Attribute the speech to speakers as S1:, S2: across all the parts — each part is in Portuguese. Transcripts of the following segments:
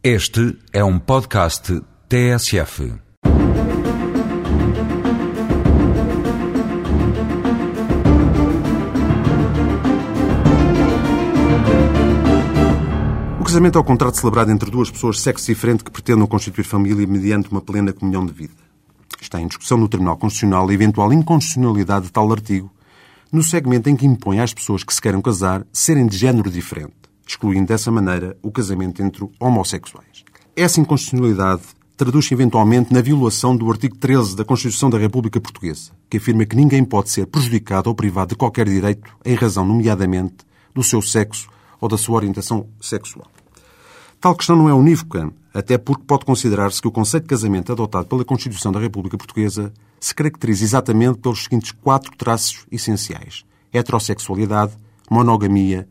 S1: Este é um podcast TSF.
S2: O casamento é o contrato celebrado entre duas pessoas de sexo diferente que pretendam constituir família mediante uma plena comunhão de vida. Está em discussão no Tribunal Constitucional a eventual inconstitucionalidade de tal artigo no segmento em que impõe às pessoas que se queiram casar serem de género diferente, excluindo dessa maneira o casamento entre homossexuais. Essa inconstitucionalidade traduz-se eventualmente na violação do artigo 13 da Constituição da República Portuguesa, que afirma que ninguém pode ser prejudicado ou privado de qualquer direito em razão, nomeadamente, do seu sexo ou da sua orientação sexual. Tal questão não é unívoca, até porque pode considerar-se que o conceito de casamento adotado pela Constituição da República Portuguesa se caracteriza exatamente pelos seguintes quatro traços essenciais: heterossexualidade, monogamia,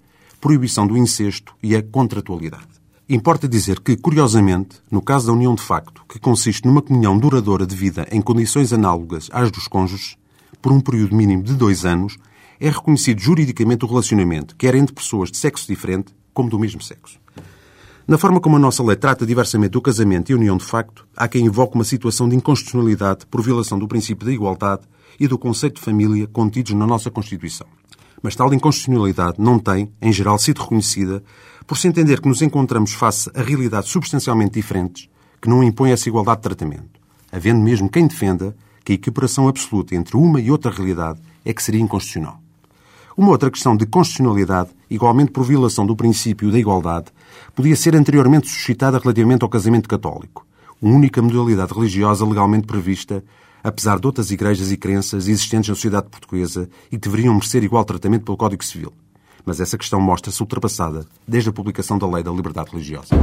S2: proibição do incesto e a contratualidade. Importa dizer que, curiosamente, no caso da união de facto, que consiste numa comunhão duradoura de vida em condições análogas às dos cônjuges, por um período mínimo de dois anos, é reconhecido juridicamente o relacionamento, quer entre pessoas de sexo diferente, como do mesmo sexo. Na forma como a nossa lei trata diversamente o casamento e a união de facto, há quem invoque uma situação de inconstitucionalidade por violação do princípio da igualdade e do conceito de família contidos na nossa Constituição. Mas tal inconstitucionalidade não tem, em geral, sido reconhecida por se entender que nos encontramos face a realidades substancialmente diferentes que não impõem essa igualdade de tratamento, havendo mesmo quem defenda que a equiparação absoluta entre uma e outra realidade é que seria inconstitucional. Uma outra questão de constitucionalidade, igualmente por violação do princípio da igualdade, podia ser anteriormente suscitada relativamente ao casamento católico, única modalidade religiosa legalmente prevista, apesar de outras igrejas e crenças existentes na sociedade portuguesa e que deveriam merecer igual tratamento pelo Código Civil. Mas essa questão mostra-se ultrapassada desde a publicação da Lei da Liberdade Religiosa.